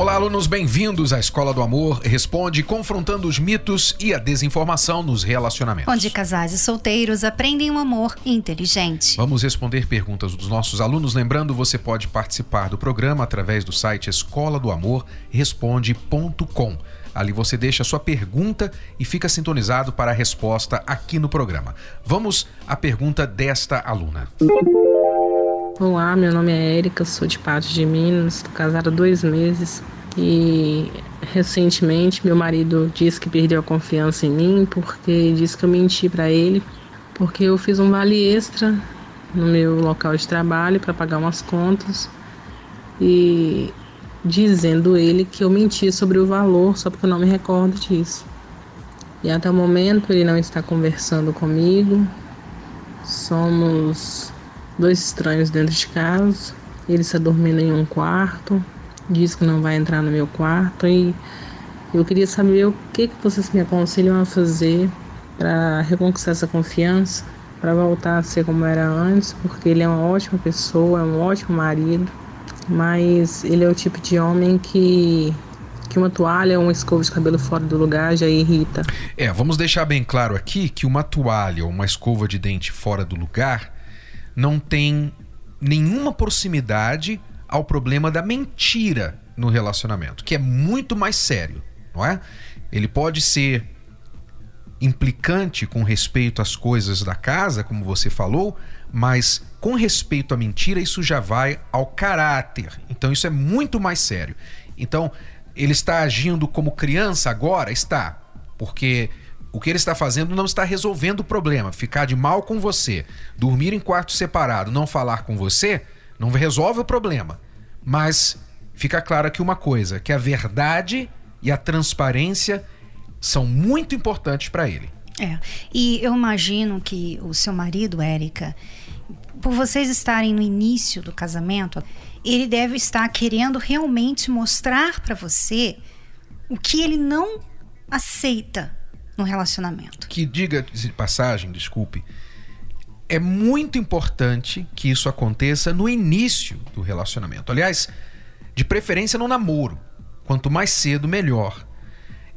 Olá, alunos, bem-vindos à Escola do Amor Responde, confrontando os mitos e a desinformação nos relacionamentos. Onde casais e solteiros aprendem um amor inteligente. Vamos responder perguntas dos nossos alunos. Lembrando, você pode participar do programa através do site escola do amor responde.com. Ali você deixa a sua pergunta e fica sintonizado para a resposta aqui no programa. Vamos à pergunta desta aluna. Olá, meu nome é Érica, sou de Patos de Minas, estou casada há dois meses e recentemente meu marido disse que perdeu a confiança em mim porque disse que eu menti para ele, porque eu fiz um vale extra no meu local de trabalho para pagar umas contas e dizendo ele que eu menti sobre o valor, só porque eu não me recordo disso. E até o momento ele não está conversando comigo. Somos dois estranhos dentro de casa. Ele está dormindo em um quarto, diz que não vai entrar no meu quarto e eu queria saber o que, que vocês me aconselham a fazer para reconquistar essa confiança, para voltar a ser como era antes, porque ele é uma ótima pessoa, é um ótimo marido, mas ele é o tipo de homem que que uma toalha ou uma escova de cabelo fora do lugar já irrita. É, vamos deixar bem claro aqui que uma toalha ou uma escova de dente fora do lugar não tem nenhuma proximidade ao problema da mentira no relacionamento, que é muito mais sério, não é? Ele pode ser implicante com respeito às coisas da casa, como você falou, mas com respeito à mentira, isso já vai ao caráter. Então isso é muito mais sério. Então, ele está agindo como criança agora? Está. Porque o que ele está fazendo não está resolvendo o problema. Ficar de mal com você, dormir em quarto separado, não falar com você, não resolve o problema. Mas fica claro aqui uma coisa, que a verdade e a transparência são muito importantes para ele. É. E eu imagino que o seu marido, Érica, por vocês estarem no início do casamento, ele deve estar querendo realmente mostrar para você o que ele não aceita no relacionamento. Que diga de passagem, desculpe, é muito importante que isso aconteça no início do relacionamento. Aliás, de preferência no namoro. Quanto mais cedo, melhor.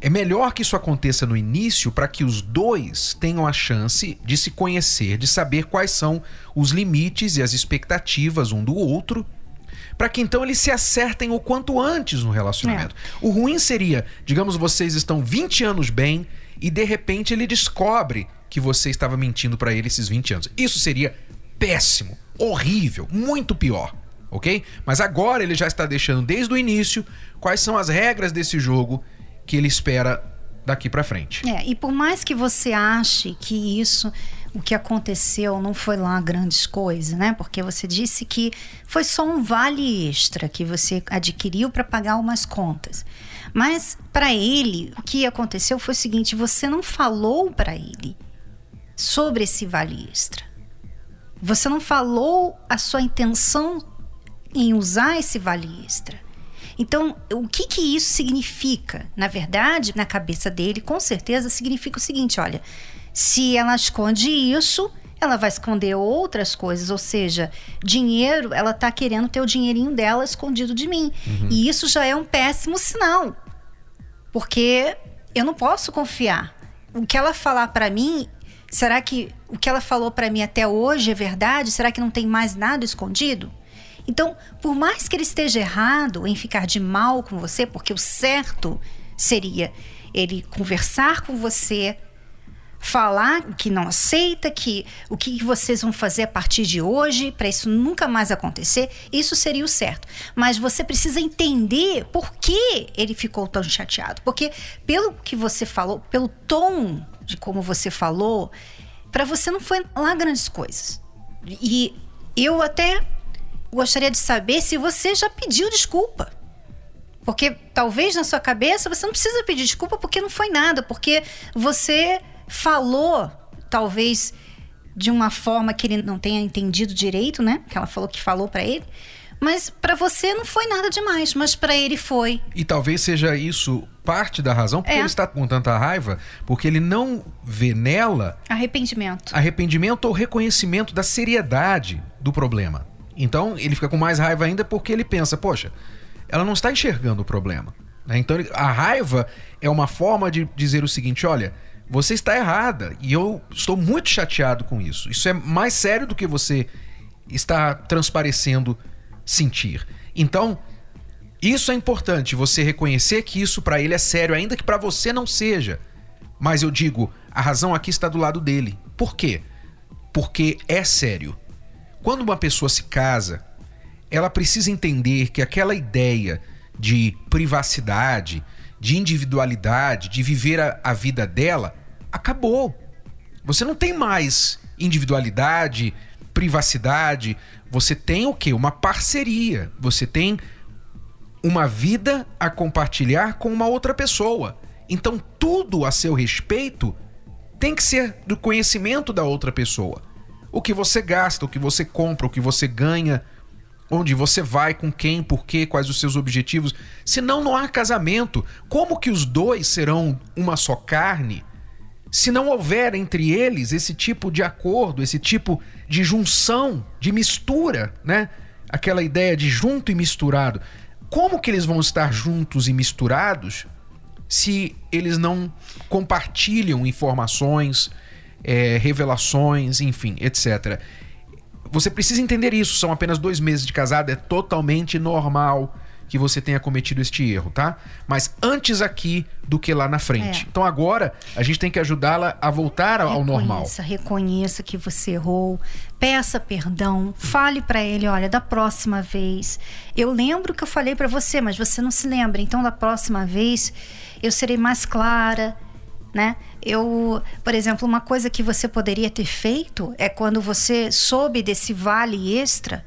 É melhor que isso aconteça no início para que os dois tenham a chance de se conhecer, de saber quais são os limites e as expectativas um do outro, para que então eles se acertem o quanto antes no relacionamento. É. O ruim seria, digamos, vocês estão 20 anos bem, e de repente ele descobre que você estava mentindo para ele esses 20 anos. Isso seria péssimo, horrível, muito pior, ok? Mas agora ele já está deixando desde o início quais são as regras desse jogo que ele espera daqui para frente. É, e por mais que você ache que isso o que aconteceu não foi lá grandes coisas, né? Porque você disse que foi só um vale extra que você adquiriu para pagar umas contas. Mas para ele, o que aconteceu foi o seguinte: você não falou para ele sobre esse vale extra. Você não falou a sua intenção em usar esse vale extra. Então, o que, que isso significa? Na verdade, na cabeça dele, com certeza significa o seguinte: olha, se ela esconde isso, ela vai esconder outras coisas, ou seja, dinheiro, ela está querendo ter o dinheirinho dela escondido de mim. Uhum. E isso já é um péssimo sinal. Porque eu não posso confiar. O que ela falar para mim, será que o que ela falou para mim até hoje é verdade? Será que não tem mais nada escondido? Então, por mais que ele esteja errado em ficar de mal com você, porque o certo seria ele conversar com você, falar que não aceita, que o que vocês vão fazer a partir de hoje para isso nunca mais acontecer, isso seria o certo. Mas você precisa entender por que ele ficou tão chateado. Porque pelo que você falou, pelo tom de como você falou, para você não foi lá grandes coisas. E eu até gostaria de saber se você já pediu desculpa. Porque talvez na sua cabeça você não precisa pedir desculpa porque não foi nada, porque você falou, talvez de uma forma que ele não tenha entendido direito, né? Que ela falou que falou para ele. Mas para você não foi nada demais, mas para ele foi. E talvez seja isso parte da razão porque É. ele está com tanta raiva, porque ele não vê nela Arrependimento. arrependimento ou reconhecimento da seriedade do problema. Então ele fica com mais raiva ainda porque ele pensa, poxa, ela não está enxergando o problema. né? Então a raiva é uma forma de dizer o seguinte: olha, você está errada e eu estou muito chateado com isso. Isso é mais sério do que você está transparecendo sentir. Então isso é importante, você reconhecer que isso para ele é sério, ainda que para você não seja. Mas eu digo, a razão aqui está do lado dele. Por quê? Porque é sério. Quando uma pessoa se casa, ela precisa entender que aquela ideia de privacidade, de individualidade, de viver a, a vida dela, acabou. Você não tem mais individualidade, privacidade. Você tem o quê? Uma parceria. Você tem uma vida a compartilhar com uma outra pessoa. Então tudo a seu respeito tem que ser do conhecimento da outra pessoa. O que você gasta, o que você compra, o que você ganha, onde você vai, com quem, por quê, quais os seus objetivos. Senão não há casamento. Como que os dois serão uma só carne? Se não houver entre eles esse tipo de acordo, esse tipo de junção, de mistura, né? Aquela ideia de junto e misturado. Como que eles vão estar juntos e misturados se eles não compartilham informações, eh, revelações, enfim, etc. Você precisa entender isso. São apenas dois meses de casado, é totalmente normal que você tenha cometido este erro, tá? Mas antes aqui do que lá na frente. É. Então agora a gente tem que ajudá-la a voltar ao normal. Reconheça, reconheça que você errou, peça perdão, fale pra ele, olha, da próxima vez, eu lembro que eu falei pra você, mas você não se lembra, então da próxima vez eu serei mais clara, né? Eu, por exemplo, uma coisa que você poderia ter feito é quando você soube desse vale extra,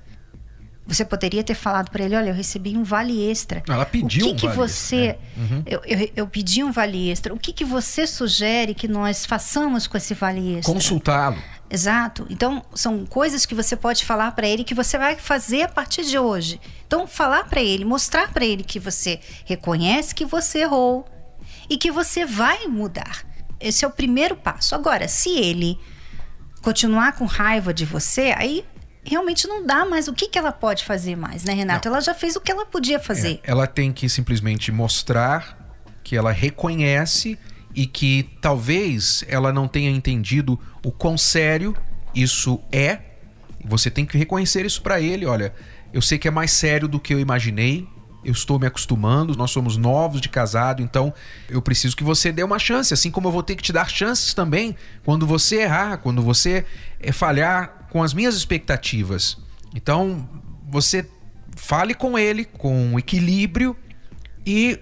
você poderia ter falado pra ele, olha, eu recebi um vale extra. Ela pediu o que um que vale você extra, é. Uhum. eu, eu, eu pedi um vale extra. O que, que você sugere que nós façamos com esse vale extra? Consultá-lo. Exato. Então, são coisas que você pode falar para ele que você vai fazer a partir de hoje. Então, falar para ele, mostrar para ele que você reconhece que você errou e que você vai mudar. Esse é o primeiro passo. Agora, se ele continuar com raiva de você, aí realmente não dá mais. O que, que ela pode fazer mais, né, Renato? Ela já fez o que ela podia fazer. É, ela tem que simplesmente mostrar que ela reconhece e que talvez ela não tenha entendido o quão sério isso é. Você tem que reconhecer isso pra ele. Olha, eu sei que é mais sério do que eu imaginei. Eu estou me acostumando, nós somos novos de casado, então eu preciso que você dê uma chance, assim como eu vou ter que te dar chances também quando você errar, quando você eh, falhar com as minhas expectativas. Então, você fale com ele com equilíbrio e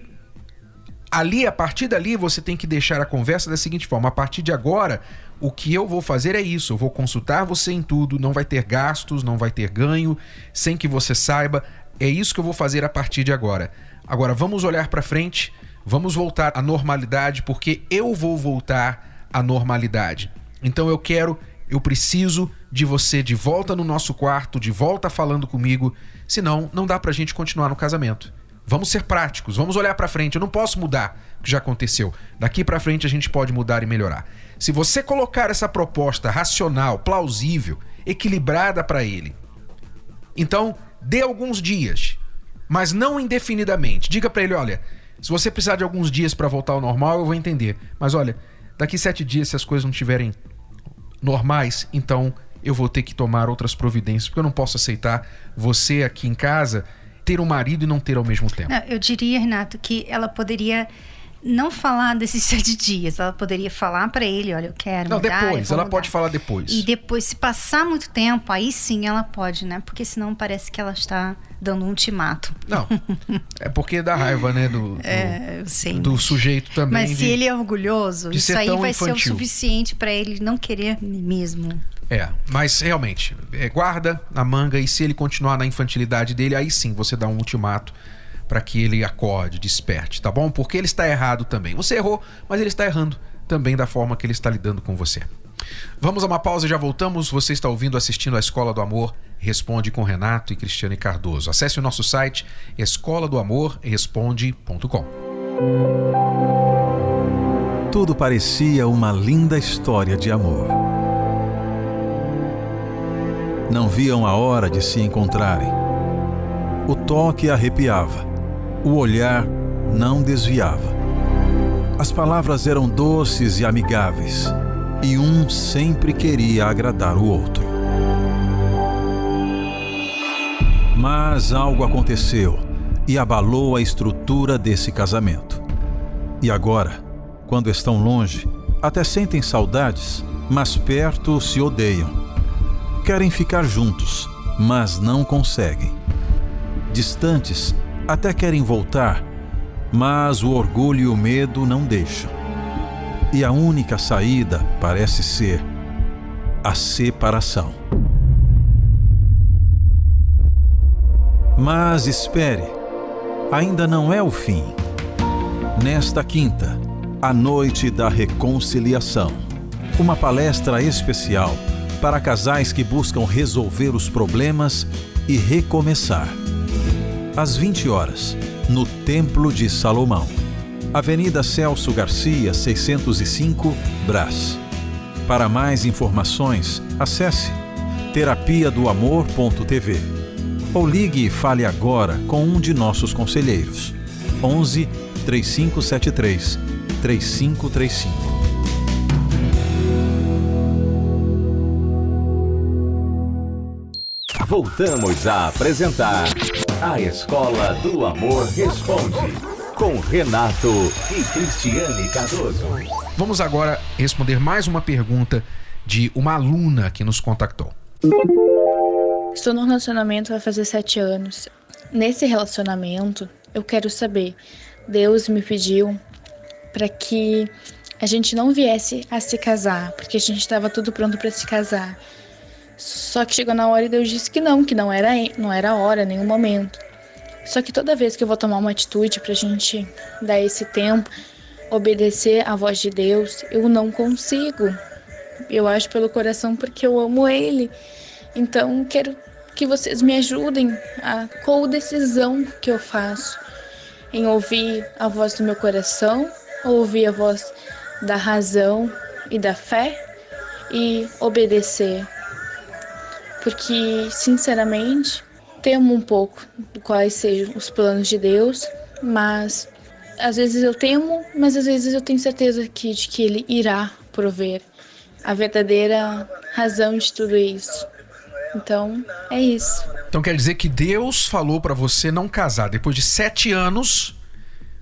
ali, a partir dali, você tem que deixar a conversa da seguinte forma: a partir de agora, o que eu vou fazer é isso. Eu vou consultar você em tudo, não vai ter gastos, não vai ter ganho, sem que você saiba. É isso que eu vou fazer a partir de agora. Agora, vamos olhar para frente, vamos voltar à normalidade, porque eu vou voltar à normalidade. Então eu quero, eu preciso de você de volta no nosso quarto, de volta falando comigo, senão não dá pra gente continuar no casamento. Vamos ser práticos, vamos olhar pra frente. Eu não posso mudar o que já aconteceu. Daqui pra frente a gente pode mudar e melhorar. Se você colocar essa proposta racional, plausível, equilibrada pra ele, então dê alguns dias, mas não indefinidamente. Diga pra ele, olha, se você precisar de alguns dias pra voltar ao normal, eu vou entender. Mas olha, daqui sete dias, se as coisas não estiverem normais, então eu vou ter que tomar outras providências, porque eu não posso aceitar você aqui em casa ter um marido e não ter ao mesmo tempo. Não, eu diria, Renato, que ela poderia não falar desses sete dias. Ela poderia falar para ele, olha, eu quero Não, mudar, depois, ela mudar. pode falar depois. E depois, se passar muito tempo, aí sim ela pode, né? Porque senão parece que ela está dando um ultimato. Não, é porque dá raiva, né, do, do, É, eu sei. do sujeito também. Mas se de- ele é orgulhoso, isso aí vai ser o infantil. suficiente para ele não querer mesmo. É, mas realmente, é, guarda na manga e se ele continuar na infantilidade dele, aí sim você dá um ultimato para que ele acorde, desperte, tá bom? Porque ele está errado também. Você errou, mas ele está errando também da forma que ele está lidando com você. Vamos a uma pausa e já voltamos. Você está ouvindo, assistindo a Escola do Amor Responde com Renato e Cristiane Cardoso. Acesse o nosso site escola do amor responde.com. Tudo parecia uma linda história de amor. Não viam a hora de se encontrarem. O toque arrepiava, o olhar não desviava. As palavras eram doces e amigáveis, e um sempre queria agradar o outro. Mas algo aconteceu e abalou a estrutura desse casamento. E agora, quando estão longe, até sentem saudades, mas perto se odeiam. Querem ficar juntos, mas não conseguem. Distantes, até querem voltar, mas o orgulho e o medo não deixam. E a única saída parece ser a separação. Mas espere, ainda não é o fim. Nesta quinta, a noite da reconciliação, uma palestra especial para casais que buscam resolver os problemas e recomeçar. Às 20 horas, no Templo de Salomão, Avenida Celso Garcia, 605, Brás. Para mais informações, acesse terapia do amor.tv ou ligue e fale agora com um de nossos conselheiros. 11 3573 3535. Voltamos a apresentar A Escola do Amor Responde, com Renato e Cristiane Cardoso. Vamos agora responder mais uma pergunta de uma aluna que nos contactou. Estou num relacionamento vai fazer sete anos. Nesse relacionamento, eu quero saber. Deus me pediu para que a gente não viesse a se casar, porque a gente estava tudo pronto para se casar. Só que chegou na hora e Deus disse que não, que não era, não era a hora, nenhum momento. Só que toda vez que eu vou tomar uma atitude para a gente dar esse tempo, obedecer à voz de Deus, eu não consigo. Eu acho pelo coração porque eu amo Ele. Então, quero que vocês me ajudem a qual decisão que eu faço em ouvir a voz do meu coração, ouvir a voz da razão e da fé e obedecer. Porque, sinceramente, temo um pouco quais sejam os planos de Deus, mas às vezes eu temo, mas às vezes eu tenho certeza que, de que Ele irá prover a verdadeira razão de tudo isso. Então, é isso. Então quer dizer que Deus falou para você não casar. Depois de sete anos,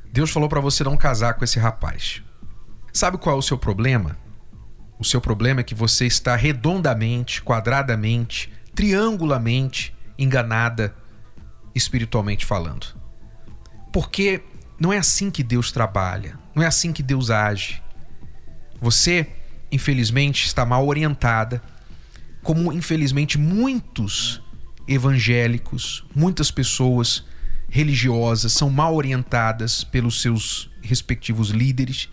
Deus falou para você não casar com esse rapaz. Sabe qual é o seu problema? O seu problema é que você está redondamente, quadradamente, triangulamente enganada espiritualmente falando. Porque não é assim que Deus trabalha, não é assim que Deus age. Você, infelizmente, está mal orientada como infelizmente muitos evangélicos, muitas pessoas religiosas são mal orientadas pelos seus respectivos líderes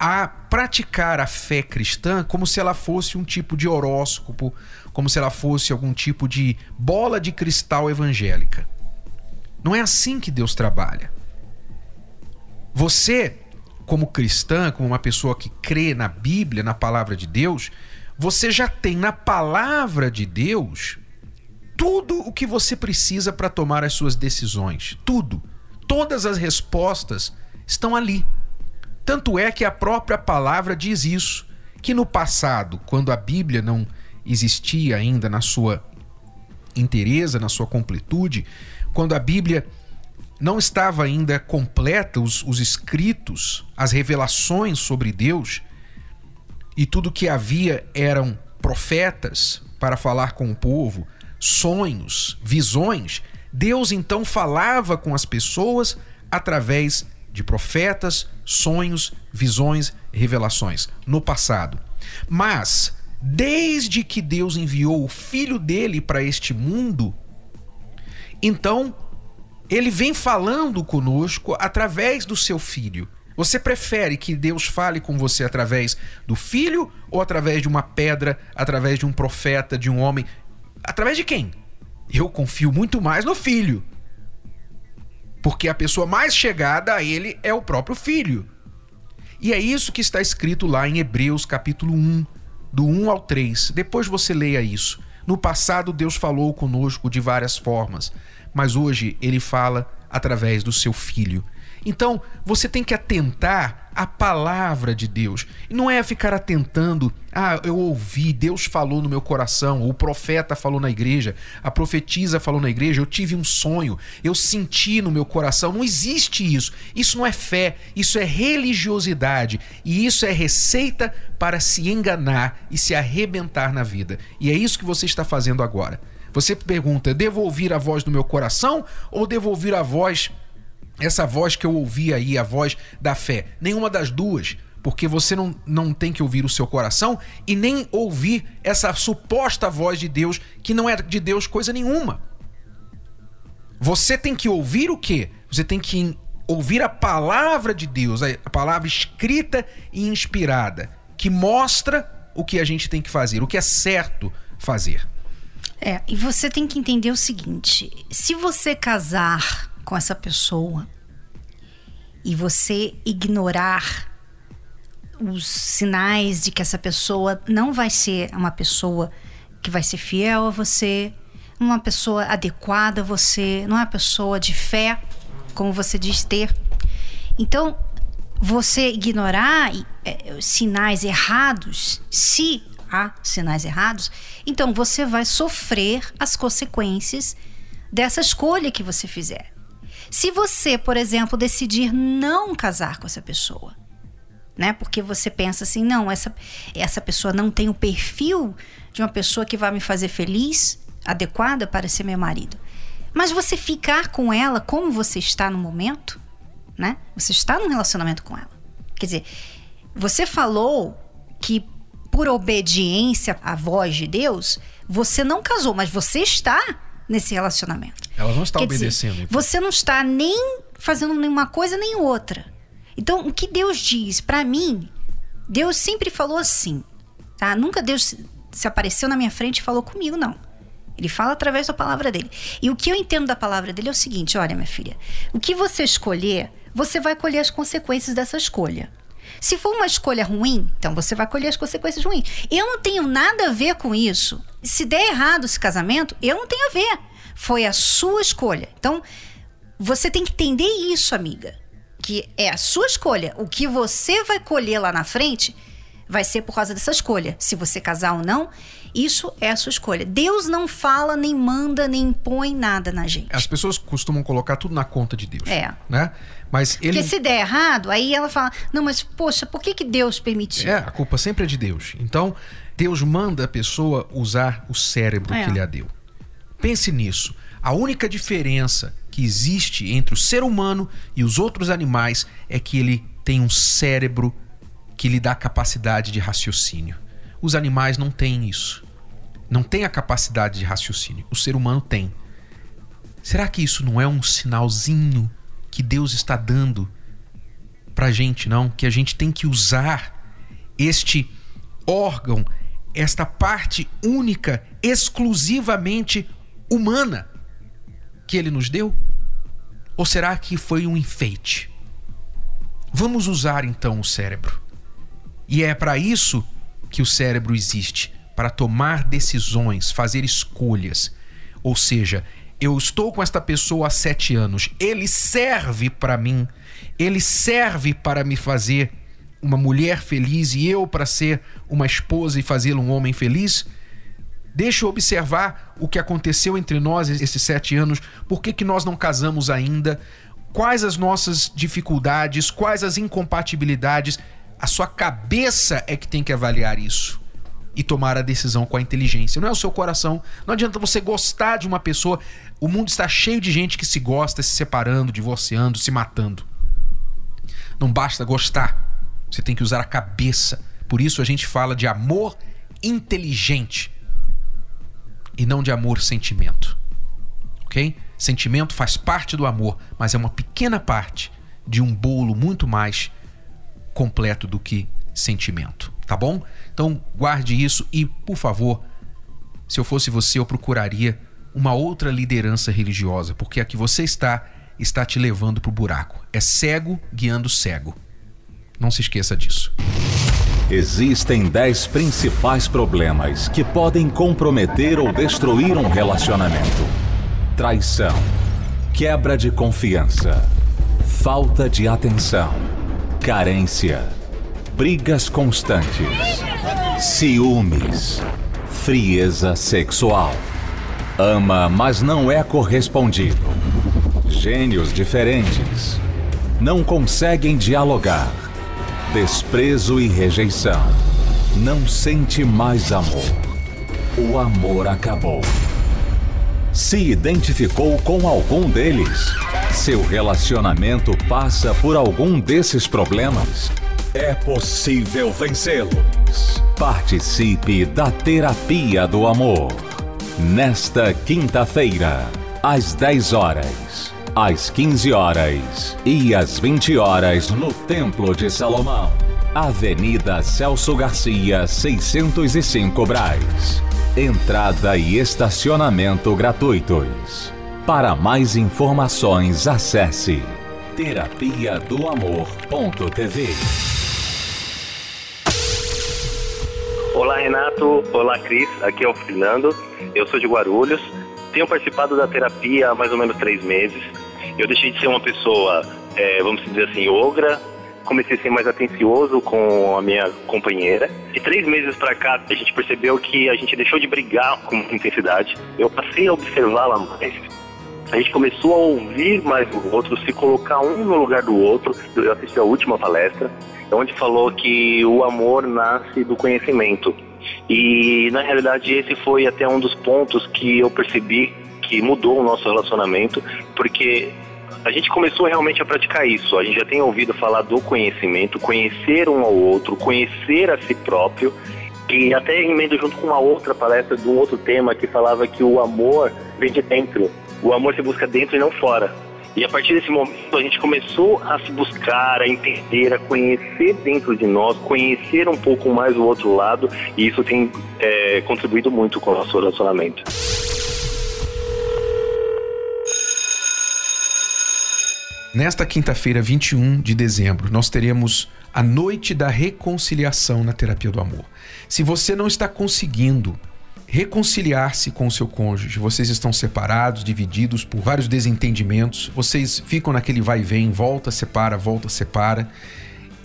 a praticar a fé cristã como se ela fosse um tipo de horóscopo, como se ela fosse algum tipo de bola de cristal evangélica. Não é assim que Deus trabalha. Você, como cristã, como uma pessoa que crê na Bíblia, na palavra de Deus, você já tem na palavra de Deus tudo o que você precisa para tomar as suas decisões. Tudo. Todas as respostas estão ali. Tanto é que a própria palavra diz isso, que no passado, quando a Bíblia não existia ainda na sua inteireza, na sua completude, quando a Bíblia não estava ainda completa, os, os escritos, as revelações sobre Deus, e tudo que havia eram profetas para falar com o povo, sonhos, visões, Deus então falava com as pessoas através de profetas, sonhos, visões, revelações no passado. Mas desde que Deus enviou o filho dele para este mundo, então ele vem falando conosco através do seu filho. Você prefere que Deus fale com você através do filho ou através de uma pedra, através de um profeta, de um homem? Através de quem? Eu confio muito mais no filho. Porque a pessoa mais chegada a ele é o próprio filho. E é isso que está escrito lá em Hebreus capítulo 1, do 1 ao 3. Depois você leia isso. No passado, Deus falou conosco de várias formas, mas hoje ele fala através do seu filho. Então, você tem que atentar à palavra de Deus. Não é ficar atentando, ah, eu ouvi, Deus falou no meu coração, o profeta falou na igreja, a profetisa falou na igreja, eu tive um sonho, eu senti no meu coração. Não existe isso. Isso não é fé, isso é religiosidade. E isso é receita para se enganar e se arrebentar na vida. E é isso que você está fazendo agora. Você pergunta: devo ouvir a voz do meu coração ou devo ouvir a voz essa voz que eu ouvi aí, a voz da fé. Nenhuma das duas, porque você não, não tem que ouvir o seu coração e nem ouvir essa suposta voz de Deus, que não é de Deus coisa nenhuma. Você tem que ouvir o quê? Você tem que ouvir a palavra de Deus, a palavra escrita e inspirada, que mostra o que a gente tem que fazer, o que é certo fazer. É, e você tem que entender o seguinte: se você casar com essa pessoa e você ignorar os sinais de que essa pessoa não vai ser uma pessoa que vai ser fiel a você, uma pessoa adequada a você, não é uma pessoa de fé, como você diz ter. Então, você ignorar é, sinais errados, se há sinais errados, então você vai sofrer as consequências dessa escolha que você fizer. Se você, por exemplo, decidir não casar com essa pessoa, né? Porque você pensa assim, não, essa, essa pessoa não tem o perfil de uma pessoa que vai me fazer feliz, adequada para ser meu marido. Mas você ficar com ela como você está no momento, né? Você está num relacionamento com ela. Quer dizer, você falou que por obediência à voz de Deus, você não casou, mas você está nesse relacionamento. Ela não está Quer obedecendo. Dizer, então. Você não está nem fazendo nenhuma coisa nem outra. Então, o que Deus diz para mim, Deus sempre falou assim, tá? Nunca Deus se apareceu na minha frente e falou comigo, não. Ele fala através da palavra dele. E o que eu entendo da palavra dele é o seguinte: olha, minha filha, o que você escolher, você vai colher as consequências dessa escolha. Se for uma escolha ruim, então você vai colher as consequências ruins. Eu não tenho nada a ver com isso. Se der errado esse casamento, eu não tenho a ver. Foi a sua escolha. Então, você tem que entender isso, amiga. Que é a sua escolha. O que você vai colher lá na frente vai ser por causa dessa escolha. Se você casar ou não, isso é a sua escolha. Deus não fala, nem manda, nem impõe nada na gente. As pessoas costumam colocar tudo na conta de Deus. É. Né? Mas ele... Porque se der errado, aí ela fala: não, mas poxa, por que, que Deus permitiu? É, a culpa sempre é de Deus. Então, Deus manda a pessoa usar o cérebro é. que lhe deu. Pense nisso. A única diferença que existe entre o ser humano e os outros animais é que ele tem um cérebro que lhe dá capacidade de raciocínio. Os animais não têm isso. Não têm a capacidade de raciocínio. O ser humano tem. Será que isso não é um sinalzinho que Deus está dando pra gente, não? Que a gente tem que usar este órgão, esta parte única, exclusivamente humana que ele nos deu? Ou será que foi um enfeite? Vamos usar então o cérebro. E é para isso que o cérebro existe para tomar decisões, fazer escolhas. Ou seja, eu estou com esta pessoa há sete anos, ele serve para mim, ele serve para me fazer uma mulher feliz e eu para ser uma esposa e fazê-lo um homem feliz? Deixa eu observar o que aconteceu entre nós esses sete anos, por que, que nós não casamos ainda, quais as nossas dificuldades, quais as incompatibilidades. A sua cabeça é que tem que avaliar isso e tomar a decisão com a inteligência. Não é o seu coração. Não adianta você gostar de uma pessoa. O mundo está cheio de gente que se gosta, se separando, divorciando, se matando. Não basta gostar. Você tem que usar a cabeça. Por isso a gente fala de amor inteligente e não de amor sentimento. OK? Sentimento faz parte do amor, mas é uma pequena parte de um bolo muito mais completo do que sentimento, tá bom? Então guarde isso e, por favor, se eu fosse você, eu procuraria uma outra liderança religiosa, porque a que você está está te levando para o buraco. É cego guiando cego. Não se esqueça disso. Existem dez principais problemas que podem comprometer ou destruir um relacionamento: traição, quebra de confiança, falta de atenção, carência, brigas constantes, ciúmes, frieza sexual. Ama, mas não é correspondido. Gênios diferentes. Não conseguem dialogar. Desprezo e rejeição. Não sente mais amor. O amor acabou. Se identificou com algum deles? Seu relacionamento passa por algum desses problemas? É possível vencê-los. Participe da Terapia do Amor. Nesta quinta-feira, às 10 horas, às 15 horas e às 20 horas no Templo de Salomão. Avenida Celso Garcia, 605 Braz. Entrada e estacionamento gratuitos. Para mais informações, acesse terapia do amor.tv. Olá, Renato. Olá, Cris. Aqui é o Fernando. Eu sou de Guarulhos. Tenho participado da terapia há mais ou menos três meses. Eu deixei de ser uma pessoa, é, vamos dizer assim, ogra. Comecei a ser mais atencioso com a minha companheira. De três meses para cá, a gente percebeu que a gente deixou de brigar com intensidade. Eu passei a observá-la mais. A gente começou a ouvir mais o outro, se colocar um no lugar do outro. Eu assisti a última palestra, onde falou que o amor nasce do conhecimento. E na realidade esse foi até um dos pontos que eu percebi que mudou o nosso relacionamento, porque a gente começou realmente a praticar isso. A gente já tem ouvido falar do conhecimento, conhecer um ao outro, conhecer a si próprio. E até emendo junto com uma outra palestra de um outro tema que falava que o amor vem de dentro. O amor se busca dentro e não fora. E a partir desse momento a gente começou a se buscar, a entender, a conhecer dentro de nós, conhecer um pouco mais o outro lado, e isso tem é, contribuído muito com o nosso relacionamento. Nesta quinta-feira, 21 de dezembro, nós teremos a Noite da Reconciliação na Terapia do Amor. Se você não está conseguindo reconciliar-se com o seu cônjuge, vocês estão separados, divididos por vários desentendimentos, vocês ficam naquele vai e vem, volta, separa, volta, separa,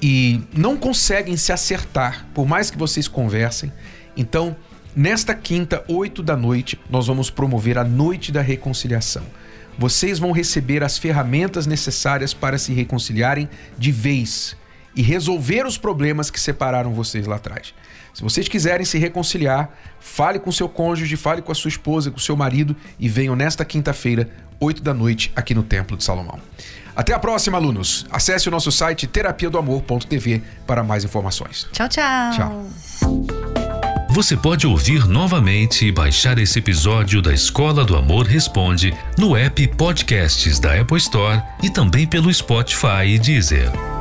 e não conseguem se acertar, por mais que vocês conversem. Então, nesta quinta, 8 da noite, nós vamos promover a Noite da Reconciliação vocês vão receber as ferramentas necessárias para se reconciliarem de vez e resolver os problemas que separaram vocês lá atrás. Se vocês quiserem se reconciliar, fale com seu cônjuge, fale com a sua esposa, com o seu marido e venham nesta quinta-feira, 8 da noite, aqui no Templo de Salomão. Até a próxima, alunos. Acesse o nosso site terapia do amor.tv para mais informações. Tchau, tchau. Tchau. Você pode ouvir novamente e baixar esse episódio da Escola do Amor Responde no app Podcasts da Apple Store e também pelo Spotify e Deezer.